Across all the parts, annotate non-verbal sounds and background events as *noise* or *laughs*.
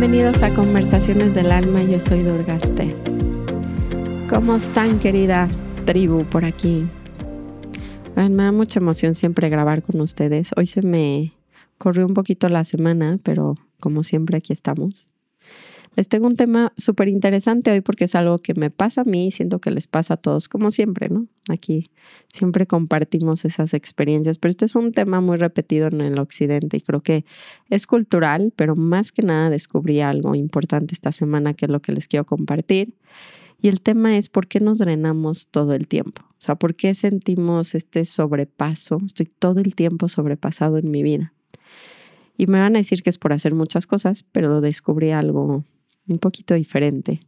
Bienvenidos a Conversaciones del Alma, yo soy Durgaste. ¿Cómo están, querida tribu por aquí? me da mucha emoción siempre grabar con ustedes. Hoy se me corrió un poquito la semana, pero como siempre aquí estamos. Les tengo un tema súper interesante hoy porque es algo que me pasa a mí y siento que les pasa a todos, como siempre, ¿no? Aquí siempre compartimos esas experiencias, pero este es un tema muy repetido en el occidente y creo que es cultural, pero más que nada descubrí algo importante esta semana que es lo que les quiero compartir. Y el tema es por qué nos drenamos todo el tiempo. O sea, por qué sentimos este sobrepaso. Estoy todo el tiempo sobrepasado en mi vida. Y me van a decir que es por hacer muchas cosas, pero descubrí algo un poquito diferente,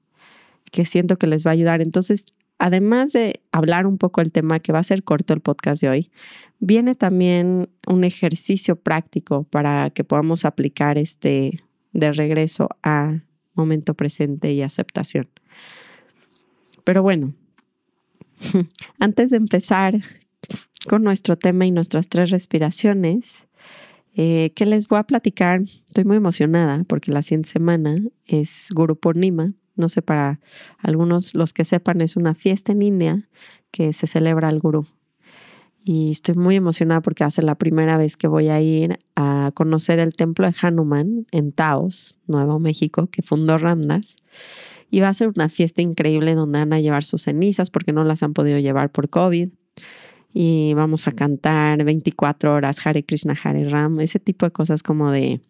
que siento que les va a ayudar. Entonces, además de hablar un poco el tema, que va a ser corto el podcast de hoy, viene también un ejercicio práctico para que podamos aplicar este de regreso a momento presente y aceptación. Pero bueno, *laughs* antes de empezar con nuestro tema y nuestras tres respiraciones, eh, ¿Qué les voy a platicar? Estoy muy emocionada porque la siguiente semana es Guru Purnima. No sé, para algunos los que sepan, es una fiesta en India que se celebra al Guru. Y estoy muy emocionada porque hace la primera vez que voy a ir a conocer el templo de Hanuman en Taos, Nuevo México, que fundó Ramdas. Y va a ser una fiesta increíble donde van a llevar sus cenizas porque no las han podido llevar por COVID y vamos a cantar 24 horas Hare Krishna, Hare Ram, ese tipo de cosas como de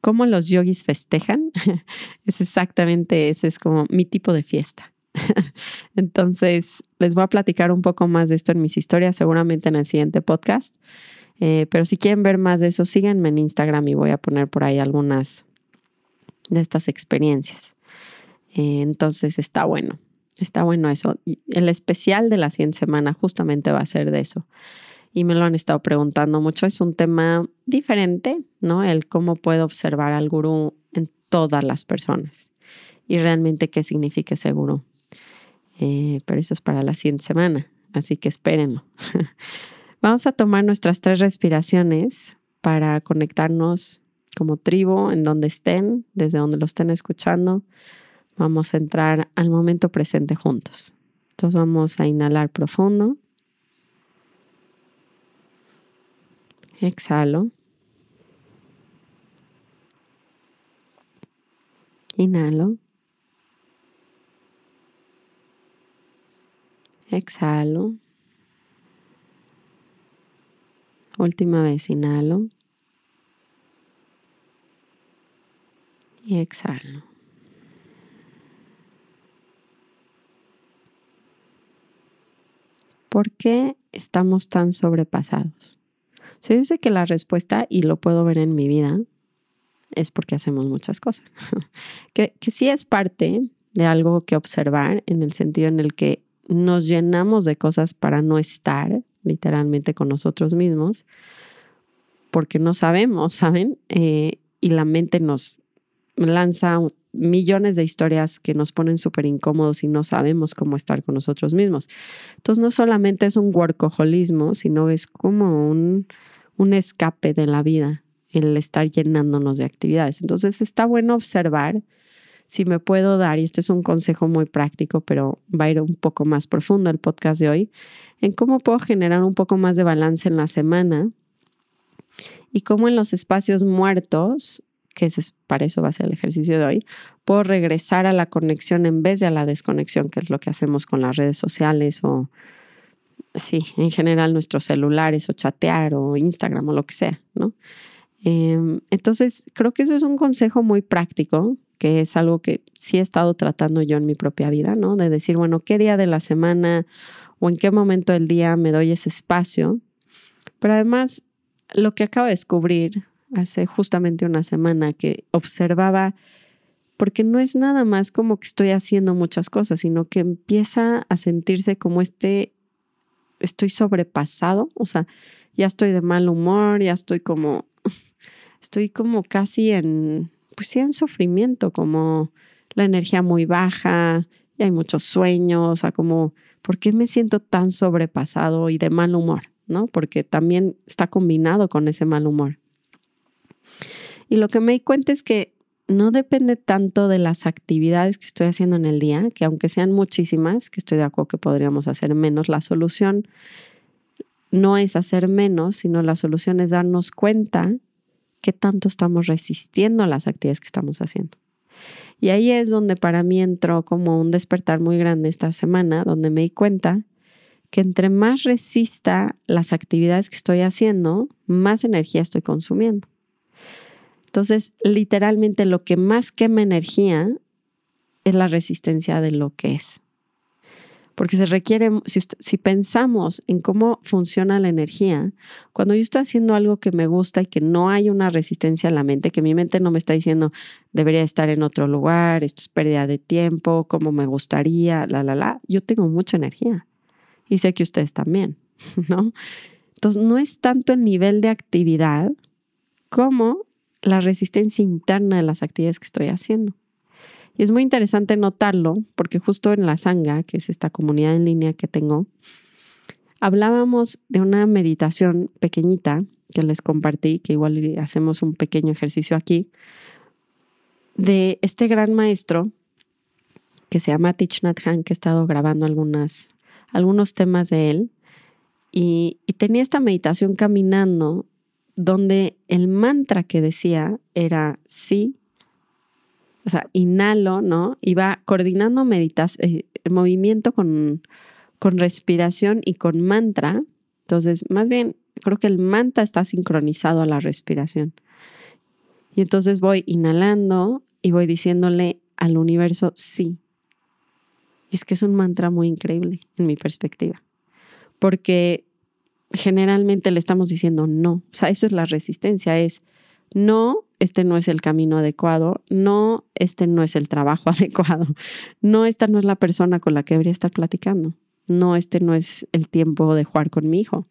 cómo los yogis festejan, *laughs* es exactamente ese es como mi tipo de fiesta. *laughs* Entonces, les voy a platicar un poco más de esto en mis historias, seguramente en el siguiente podcast. Eh, pero si quieren ver más de eso, síganme en Instagram y voy a poner por ahí algunas de estas experiencias. Eh, entonces, está bueno. Está bueno eso. El especial de la 100 semana justamente va a ser de eso. Y me lo han estado preguntando mucho. Es un tema diferente, ¿no? El cómo puedo observar al gurú en todas las personas y realmente qué significa ese gurú. Eh, pero eso es para la 100 semana, así que espérenlo. *laughs* Vamos a tomar nuestras tres respiraciones para conectarnos como tribu en donde estén, desde donde lo estén escuchando Vamos a entrar al momento presente juntos. Entonces vamos a inhalar profundo. Exhalo. Inhalo. Exhalo. Última vez inhalo. Y exhalo. ¿Por qué estamos tan sobrepasados? yo sé que la respuesta, y lo puedo ver en mi vida, es porque hacemos muchas cosas. *laughs* que, que sí es parte de algo que observar en el sentido en el que nos llenamos de cosas para no estar literalmente con nosotros mismos, porque no sabemos, ¿saben? Eh, y la mente nos lanza millones de historias que nos ponen súper incómodos y no sabemos cómo estar con nosotros mismos. Entonces no solamente es un workaholismo, sino es como un, un escape de la vida, el estar llenándonos de actividades. Entonces está bueno observar si me puedo dar, y este es un consejo muy práctico, pero va a ir un poco más profundo el podcast de hoy, en cómo puedo generar un poco más de balance en la semana y cómo en los espacios muertos que es, para eso va a ser el ejercicio de hoy, puedo regresar a la conexión en vez de a la desconexión, que es lo que hacemos con las redes sociales o, sí, en general nuestros celulares o chatear o Instagram o lo que sea, ¿no? Em, entonces, creo que eso es un consejo muy práctico, que es algo que sí he estado tratando yo en mi propia vida, ¿no? De decir, bueno, ¿qué día de la semana o en qué momento del día me doy ese espacio? Pero además, lo que acabo de descubrir hace justamente una semana que observaba, porque no es nada más como que estoy haciendo muchas cosas, sino que empieza a sentirse como este, estoy sobrepasado, o sea, ya estoy de mal humor, ya estoy como, estoy como casi en, pues sí, en sufrimiento, como la energía muy baja, y hay muchos sueños, o sea, como, ¿por qué me siento tan sobrepasado y de mal humor? ¿No? Porque también está combinado con ese mal humor. Y lo que me di cuenta es que no depende tanto de las actividades que estoy haciendo en el día, que aunque sean muchísimas, que estoy de acuerdo que podríamos hacer menos, la solución no es hacer menos, sino la solución es darnos cuenta qué tanto estamos resistiendo las actividades que estamos haciendo. Y ahí es donde para mí entró como un despertar muy grande esta semana, donde me di cuenta que entre más resista las actividades que estoy haciendo, más energía estoy consumiendo. Entonces, literalmente lo que más quema energía es la resistencia de lo que es. Porque se requiere, si, pensamos en cómo funciona la energía, cuando yo estoy haciendo algo que me gusta y que no hay una resistencia a la mente, que mi mente no me está diciendo debería estar en otro lugar, esto es pérdida de tiempo, como me gustaría, la, la, la, yo tengo mucha energía. Y sé que ustedes también, *laughs* ¿no? Entonces, no es tanto el nivel de actividad como la resistencia interna de las actividades que estoy haciendo. Y es muy interesante notarlo porque justo en la Sangha, que es esta comunidad en línea que tengo, hablábamos de una meditación pequeñita que les compartí, que igual hacemos un pequeño ejercicio aquí, de este gran maestro que se llama Thich Nhat que he estado grabando algunas, algunos temas de él. Y tenía esta meditación caminando donde el mantra que decía era sí, o sea, inhalo, ¿no? Iba coordinando meditación, eh, movimiento con, con respiración y con mantra. Entonces, más bien, creo que el mantra está sincronizado a la respiración. Y entonces voy inhalando y voy diciéndole al universo sí. Y es que es un mantra muy increíble en mi perspectiva, porque generalmente le estamos diciendo no. O sea, eso es la resistencia, es no, este no es el camino adecuado, no, este no es el trabajo *laughs* adecuado, no, esta no es la persona con la que debería estar platicando, no, este no es el tiempo de jugar con mi hijo.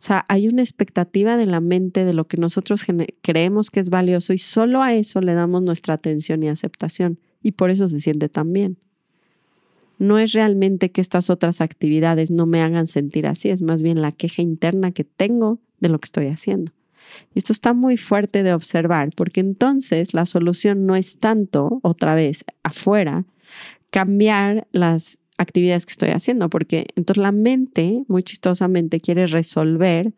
O sea, hay una expectativa de la mente de lo que nosotros creemos que es valioso y solo a eso le damos nuestra atención y aceptación y por eso se siente tan bien no es realmente que estas otras actividades no me hagan sentir así, es más bien la queja interna que tengo de lo que estoy haciendo. Esto está muy fuerte de observar, porque entonces la solución no es tanto, otra vez, afuera, cambiar las actividades que estoy haciendo, porque entonces la mente, muy chistosamente, quiere resolver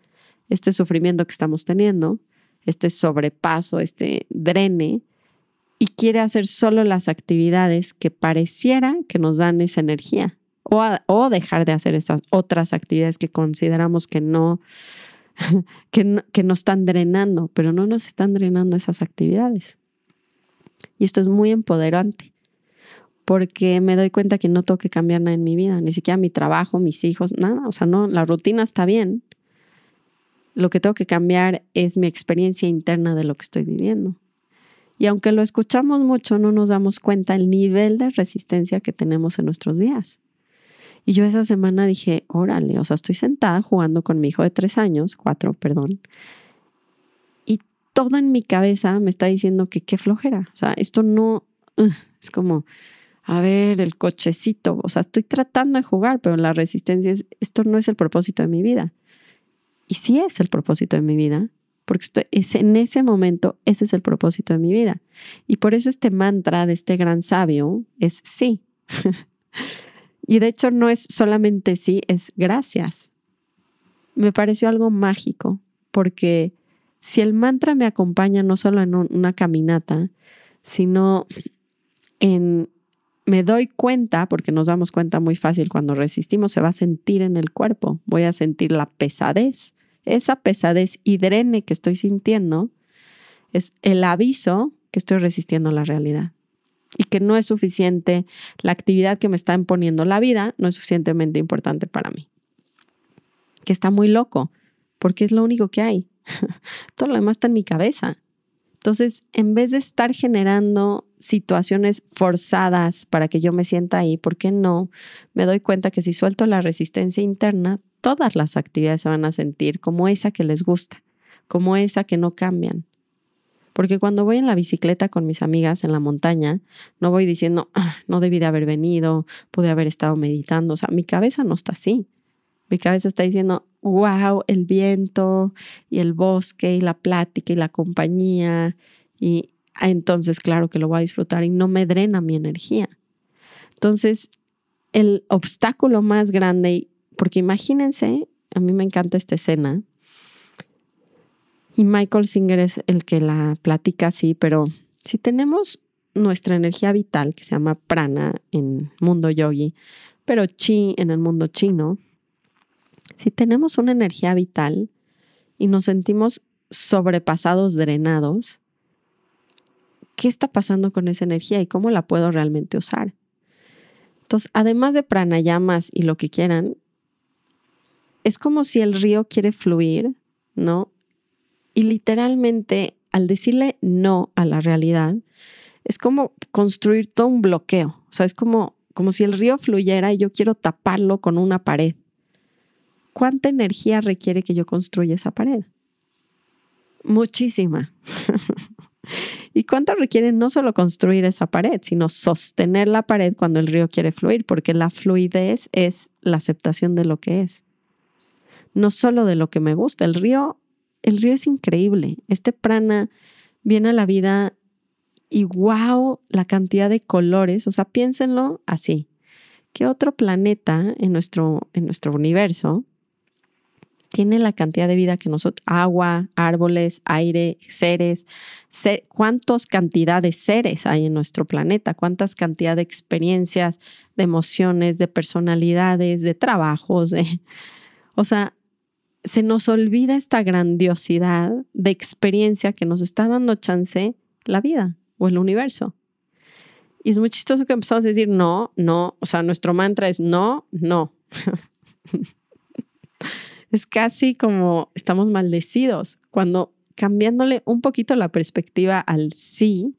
este sufrimiento que estamos teniendo, este sobrepaso, este drene, y quiere hacer solo las actividades que pareciera que nos dan esa energía o, o dejar de hacer estas otras actividades que consideramos que no, *laughs* que no, que nos están drenando, pero no nos están drenando esas actividades. Y esto es muy empoderante porque me doy cuenta que no tengo que cambiar nada en mi vida, ni siquiera mi trabajo, mis hijos, nada, o sea, no, la rutina está bien. Lo que tengo que cambiar es mi experiencia interna de lo que estoy viviendo. Y aunque lo escuchamos mucho, no nos damos cuenta el nivel de resistencia que tenemos en nuestros días. Y yo esa semana dije, órale, o sea, estoy sentada jugando con mi hijo de tres años, cuatro, perdón. Y todo en mi cabeza me está diciendo que qué flojera. O sea, esto no, es como, a ver, el cochecito. O sea, estoy tratando de jugar, pero la resistencia es, esto no es el propósito de mi vida. Y sí es el propósito de mi vida, porque es en ese momento, ese es el propósito de mi vida. Y por eso este mantra de este gran sabio es sí. *laughs* y de hecho no es solamente sí, es gracias. Me pareció algo mágico, porque si el mantra me acompaña no solo en una caminata, sino en me doy cuenta, porque nos damos cuenta muy fácil cuando resistimos, se va a sentir en el cuerpo. Voy a sentir la pesadez, esa pesadez y drene que estoy sintiendo es el aviso que estoy resistiendo la realidad y que no es suficiente, la actividad que me está imponiendo la vida no es suficientemente importante para mí. Que está muy loco, porque es lo único que hay. *laughs* Todo lo demás está en mi cabeza. Entonces, en vez de estar generando situaciones forzadas para que yo me sienta ahí, ¿por qué no? Me doy cuenta que si suelto la resistencia interna, todas las actividades se van a sentir como esa que les gusta, como esa que no cambian. Porque cuando voy en la bicicleta con mis amigas en la montaña, no voy diciendo, ah, no debí de haber venido, pude haber estado meditando. O sea, mi cabeza no está así. Mi cabeza está diciendo, wow, el viento y el bosque y la plática y la compañía. Y entonces claro que lo voy a disfrutar y no me drena mi energía. Entonces, el obstáculo más grande, porque imagínense, a mí me encanta esta escena, y Michael Singer es el que la platica así, pero si tenemos nuestra energía vital, que se llama prana en mundo yogi, pero chi en el mundo chino, si tenemos una energía vital y nos sentimos sobrepasados, drenados, ¿qué está pasando con esa energía y cómo la puedo realmente usar? Entonces, además de pranayamas y lo que quieran, es como si el río quiere fluir, ¿no? Y literalmente, al decirle no a la realidad, es como construir todo un bloqueo. O sea, es como, como si el río fluyera y yo quiero taparlo con una pared. ¿Cuánta energía requiere que yo construya esa pared? Muchísima. *laughs* ¿Y cuánto requiere no solo construir esa pared, sino sostener la pared cuando el río quiere fluir? Porque la fluidez es la aceptación de lo que es. No solo de lo que me gusta. El río, el río es increíble. Este prana viene a la vida y wow, la cantidad de colores. O sea, piénsenlo así. ¿Qué otro planeta en nuestro, en nuestro universo tiene la cantidad de vida que nosotros, agua, árboles, aire, seres, cuántas cantidades de seres hay en nuestro planeta, cuántas cantidad de experiencias, de emociones, de personalidades, de trabajos, o sea, se nos olvida esta grandiosidad de experiencia que nos está dando chance la vida o el universo. Y es muy chistoso que empezamos a decir no, no, o sea, nuestro mantra es no, no. *laughs* es casi como estamos maldecidos cuando cambiándole un poquito la perspectiva al sí,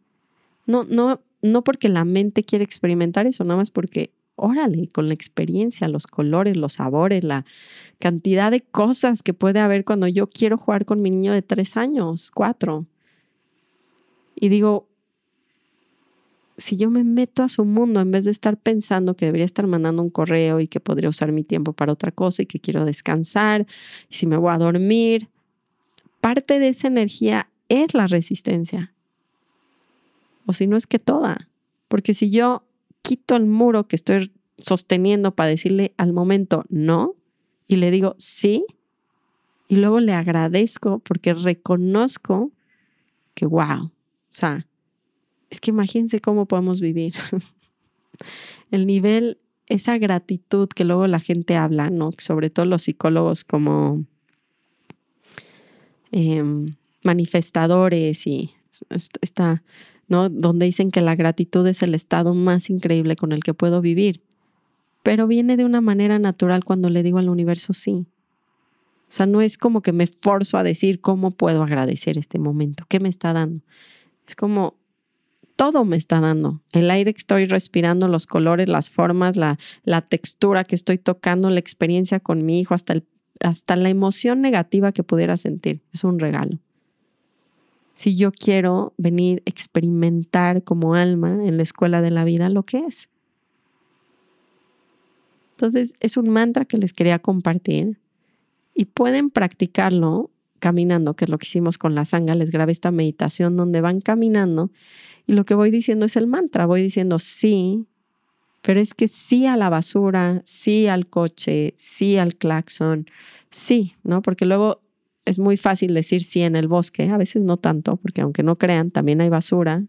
no, no, no porque la mente quiere experimentar eso, nada más porque, órale, con la experiencia, los colores, los sabores, la cantidad de cosas que puede haber cuando yo quiero jugar con mi niño de tres años, cuatro. Y digo, si yo me meto a su mundo en vez de estar pensando que debería estar mandando un correo y que podría usar mi tiempo para otra cosa y que quiero descansar, y si me voy a dormir, parte de esa energía es la resistencia. O si no es que toda. Porque si yo quito el muro que estoy sosteniendo para decirle al momento no y le digo sí, y luego le agradezco porque reconozco que, wow, o sea, es que imagínense cómo podemos vivir. *laughs* El nivel, esa gratitud que luego la gente habla, ¿no? Sobre todo los psicólogos como em, manifestadores y está, ¿no? Donde dicen que la gratitud es el estado más increíble con el que puedo vivir. Pero viene de una manera natural cuando le digo al universo sí. O sea, no es como que me forzo a decir cómo puedo agradecer este momento, qué me está dando. Es como todo me está dando. El aire que estoy respirando, los colores, las formas, la, textura que estoy tocando, la experiencia con mi hijo, hasta, hasta la emoción negativa que pudiera sentir. Es un regalo. Si yo quiero venir a experimentar como alma en la escuela de la vida lo que es. Entonces, es un mantra que les quería compartir y pueden practicarlo caminando, que es lo que hicimos con la sanga. Les grabé esta meditación donde van caminando y lo que voy diciendo es el mantra, voy diciendo sí, pero es que sí a la basura, sí al coche, sí al claxon, sí, ¿no? Porque luego es muy fácil decir sí en el bosque, a veces no tanto, porque aunque no crean, también hay basura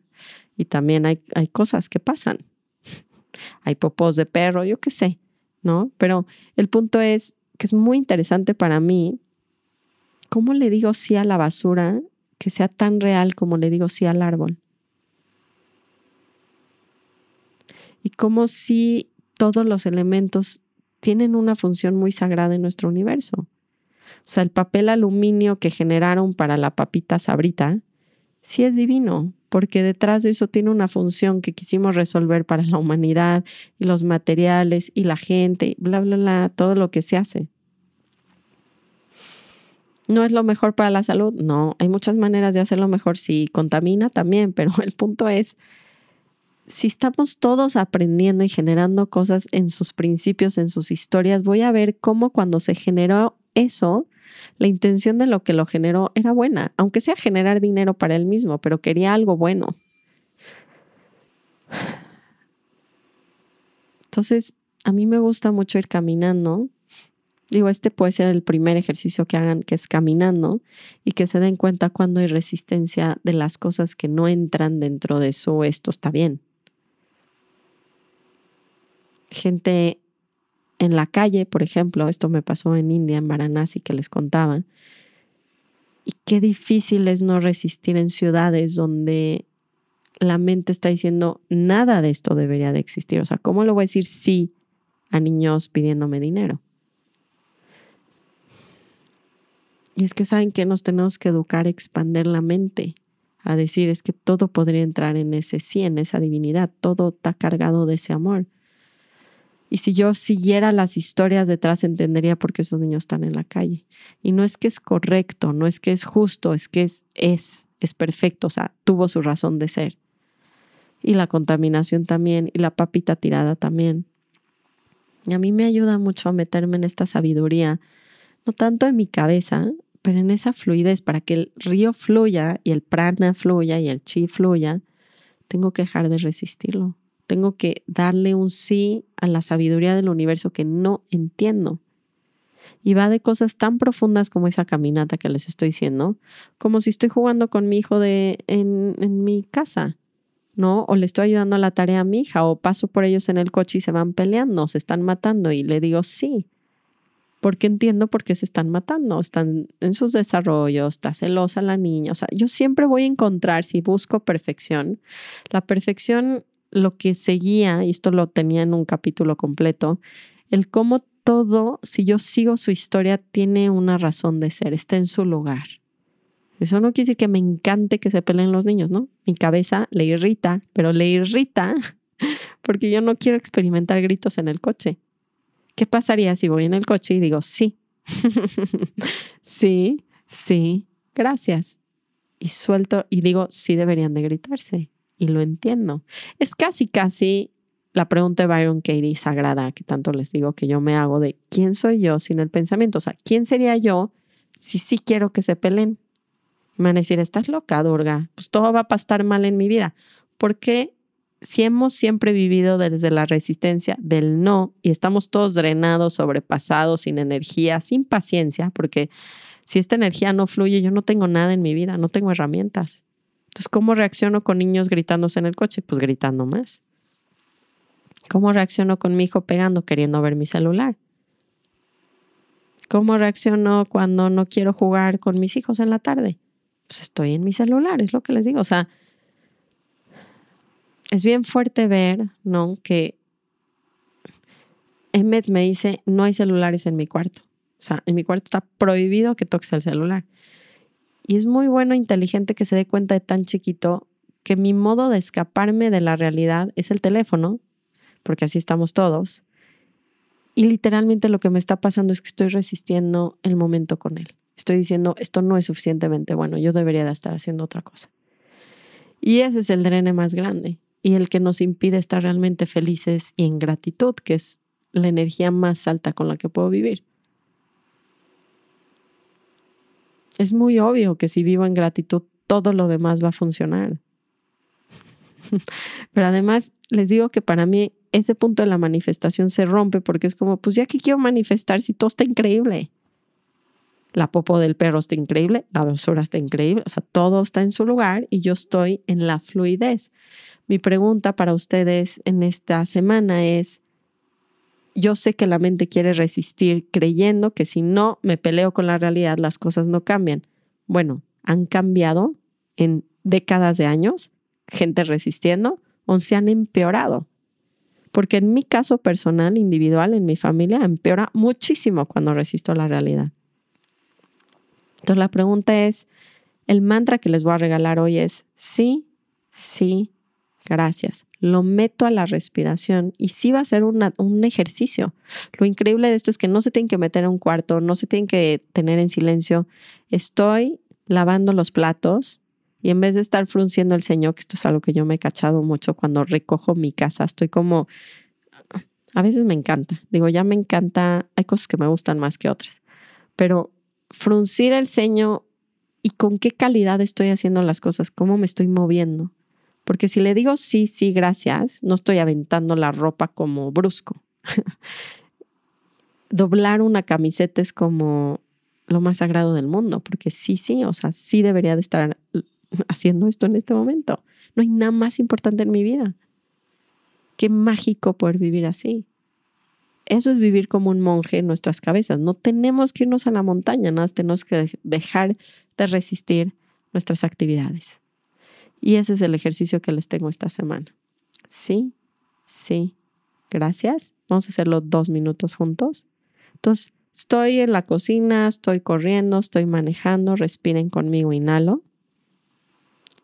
y también hay, hay cosas que pasan. *laughs* hay popós de perro, yo qué sé, ¿no? Pero el punto es que es muy interesante para mí cómo le digo sí a la basura que sea tan real como le digo sí al árbol. y como si todos los elementos tienen una función muy sagrada en nuestro universo. O sea, el papel aluminio que generaron para la papita sabrita, sí es divino, porque detrás de eso tiene una función que quisimos resolver para la humanidad y los materiales y la gente, bla, bla, bla, todo lo que se hace. ¿No es lo mejor para la salud? No, hay muchas maneras de hacerlo mejor. Si contamina también, pero el punto es si estamos todos aprendiendo y generando cosas en sus principios, en sus historias, voy a ver cómo cuando se generó eso, la intención de lo que lo generó era buena, aunque sea generar dinero para él mismo, pero quería algo bueno. Entonces, a mí me gusta mucho ir caminando. Digo, este puede ser el primer ejercicio que hagan, que es caminando y que se den cuenta cuando hay resistencia de las cosas que no entran dentro de eso, esto está bien. Gente en la calle, por ejemplo, esto me pasó en India, en Varanasi, que les contaba, y qué difícil es no resistir en ciudades donde la mente está diciendo, nada de esto debería de existir. O sea, ¿cómo le voy a decir sí a niños pidiéndome dinero? Y es que saben que nos tenemos que educar, expander la mente, a decir es que todo podría entrar en ese sí, en esa divinidad, todo está cargado de ese amor. Y si yo siguiera las historias detrás, entendería por qué esos niños están en la calle. Y no es que es correcto, no es que es justo, es que es, es, es perfecto, o sea, tuvo su razón de ser y la contaminación también y la papita tirada también. Y a mí me ayuda mucho a meterme en esta sabiduría, no tanto en mi cabeza, pero en esa fluidez, para que el río fluya y el prana fluya y el chi fluya, tengo que dejar de resistirlo. Tengo que darle un sí a la sabiduría del universo que no entiendo. Y va de cosas tan profundas como esa caminata que les estoy diciendo, como si estoy jugando con mi hijo de, en, mi casa. ¿no? O le estoy ayudando a la tarea a mi hija, o paso por ellos en el coche y se van peleando, se están matando, y le digo sí, porque entiendo por qué se están matando, están en sus desarrollos, está celosa la niña, o sea, yo siempre voy a encontrar, si busco perfección, la perfección, lo que seguía, y esto lo tenía en un capítulo completo, el cómo todo, si yo sigo su historia, tiene una razón de ser, está en su lugar. Eso no quiere decir que me encante que se peleen los niños, ¿no? Mi cabeza le irrita, pero le irrita *laughs* porque yo no quiero experimentar gritos en el coche. ¿Qué pasaría si voy en el coche y digo sí? *laughs* sí, sí, gracias. Y suelto y digo sí deberían de gritarse. Y lo entiendo. Es casi, casi la pregunta de Byron Katie sagrada que tanto les digo que yo me hago de quién soy yo sin el pensamiento. O sea, ¿quién sería yo si sí quiero que se peleen? Me van a decir, estás loca, Durga, pues todo va a pasar mal en mi vida. Porque si hemos siempre vivido desde la resistencia del no y estamos todos drenados, sobrepasados, sin energía, sin paciencia, porque si esta energía no fluye, yo no tengo nada en mi vida, no tengo herramientas. Entonces, ¿cómo reacciono con niños gritándose en el coche? Pues gritando más. ¿Cómo reacciono con mi hijo pegando, queriendo ver mi celular? ¿Cómo reacciono cuando no quiero jugar con mis hijos en la tarde? pues estoy en mi celular, es lo que les digo. O sea, es bien fuerte ver, ¿no? Que Emmet me dice, no hay celulares en mi cuarto. O sea, en mi cuarto está prohibido que toques el celular. Y es muy bueno, e inteligente que se dé cuenta de tan chiquito que mi modo de escaparme de la realidad es el teléfono, porque así estamos todos. Y literalmente lo que me está pasando es que estoy resistiendo el momento con él estoy diciendo, esto no es suficientemente bueno, yo debería de estar haciendo otra cosa. Y ese es el drene más grande y el que nos impide estar realmente felices y en gratitud, que es la energía más alta con la que puedo vivir. Es muy obvio que si vivo en gratitud, todo lo demás va a funcionar. *laughs* Pero además, les digo que para mí ese punto de la manifestación se rompe porque es como, pues ya que quiero manifestar si todo está increíble la popo del perro está increíble, la dulzura está increíble, o sea, todo está en su lugar y yo estoy en la fluidez. Mi pregunta para ustedes en esta semana es, yo sé que la mente quiere resistir creyendo que si no me peleo con la realidad, las cosas no cambian. Bueno, han cambiado en décadas de años, gente resistiendo, o se han empeorado. Porque en mi caso personal, individual, en mi familia, empeora muchísimo cuando resisto la realidad. Entonces la pregunta es, el mantra que les voy a regalar hoy es sí, sí, gracias. Lo meto a la respiración y sí va a ser un ejercicio. Lo increíble de esto es que no se tienen que meter en un cuarto, no se tienen que tener en silencio. Estoy lavando los platos y en vez de estar frunciendo el ceño, que esto es algo que yo me he cachado mucho cuando recojo mi casa, estoy como, a veces me encanta. Digo, ya me encanta, hay cosas que me gustan más que otras, pero fruncir el ceño y con qué calidad estoy haciendo las cosas, cómo me estoy moviendo. Porque si le digo sí, sí, gracias, no estoy aventando la ropa como brusco. *laughs* Doblar una camiseta es como lo más sagrado del mundo, porque sí, sí, o sea, sí debería de estar *laughs* haciendo esto en este momento. No hay nada más importante en mi vida. Qué mágico poder vivir así. Eso es vivir como un monje en nuestras cabezas. No tenemos que irnos a la montaña, nada, tenemos que dejar de resistir nuestras actividades. Y ese es el ejercicio que les tengo esta semana. Sí, sí, gracias. Vamos a hacerlo dos minutos juntos. Entonces, estoy en la cocina, estoy corriendo, estoy manejando, respiren conmigo, inhalo.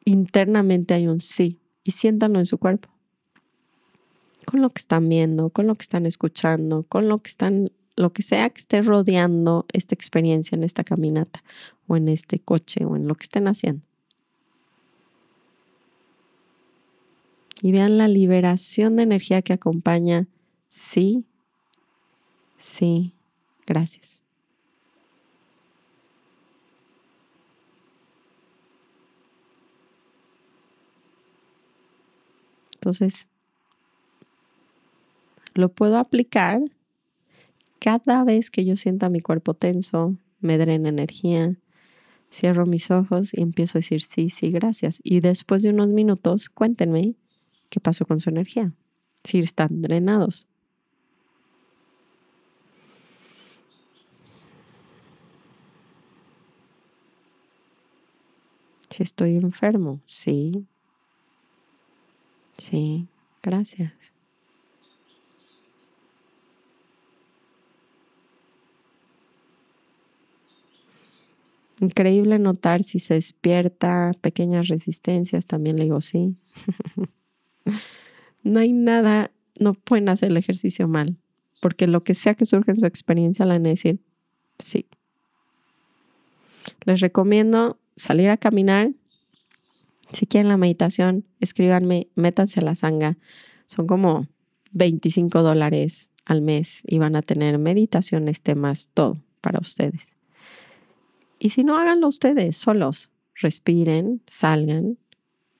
Internamente hay un sí y siéntanlo en su cuerpo con lo que están viendo, con lo que están escuchando, con lo que están, lo que sea que esté rodeando esta experiencia en esta caminata o en este coche o en lo que estén haciendo. Y vean la liberación de energía que acompaña. Sí, sí, gracias. Entonces, lo puedo aplicar cada vez que yo sienta mi cuerpo tenso, me drena energía, cierro mis ojos y empiezo a decir sí, sí, gracias. Y después de unos minutos, cuéntenme qué pasó con su energía, si están drenados. Si estoy enfermo, sí. Sí, gracias. Increíble notar si se despierta, pequeñas resistencias, también le digo sí. *laughs* no hay nada, no pueden hacer el ejercicio mal, porque lo que sea que surja en su experiencia, la van a decir sí. Les recomiendo salir a caminar. Si quieren la meditación, escríbanme, métanse a la sanga. Son como 25 dólares al mes y van a tener meditaciones, temas, todo para ustedes. Y si no, háganlo ustedes solos. Respiren, salgan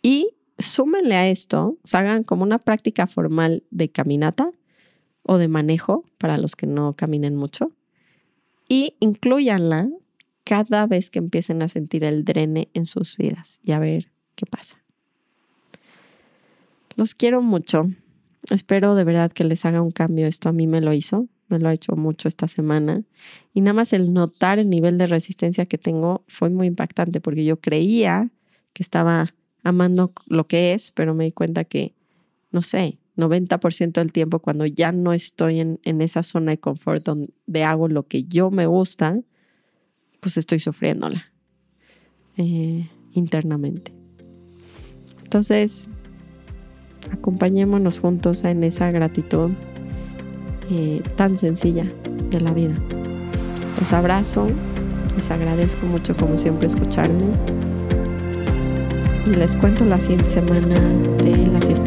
y súmenle a esto, hagan como una práctica formal de caminata o de manejo para los que no caminen mucho y incluyanla cada vez que empiecen a sentir el drene en sus vidas y a ver qué pasa. Los quiero mucho. Espero de verdad que les haga un cambio. Esto a mí me lo hizo me lo ha hecho mucho esta semana. Y nada más el notar el nivel de resistencia que tengo fue muy impactante porque yo creía que estaba amando lo que es, pero me di cuenta que, no sé, 90% del tiempo cuando ya no estoy en, esa zona de confort donde hago lo que yo me gusta, pues estoy sufriéndola eh, internamente. Entonces, acompañémonos juntos en esa gratitud eh, tan sencilla de la vida. Los abrazo, les agradezco mucho como siempre escucharme y les cuento la siguiente semana de la fiesta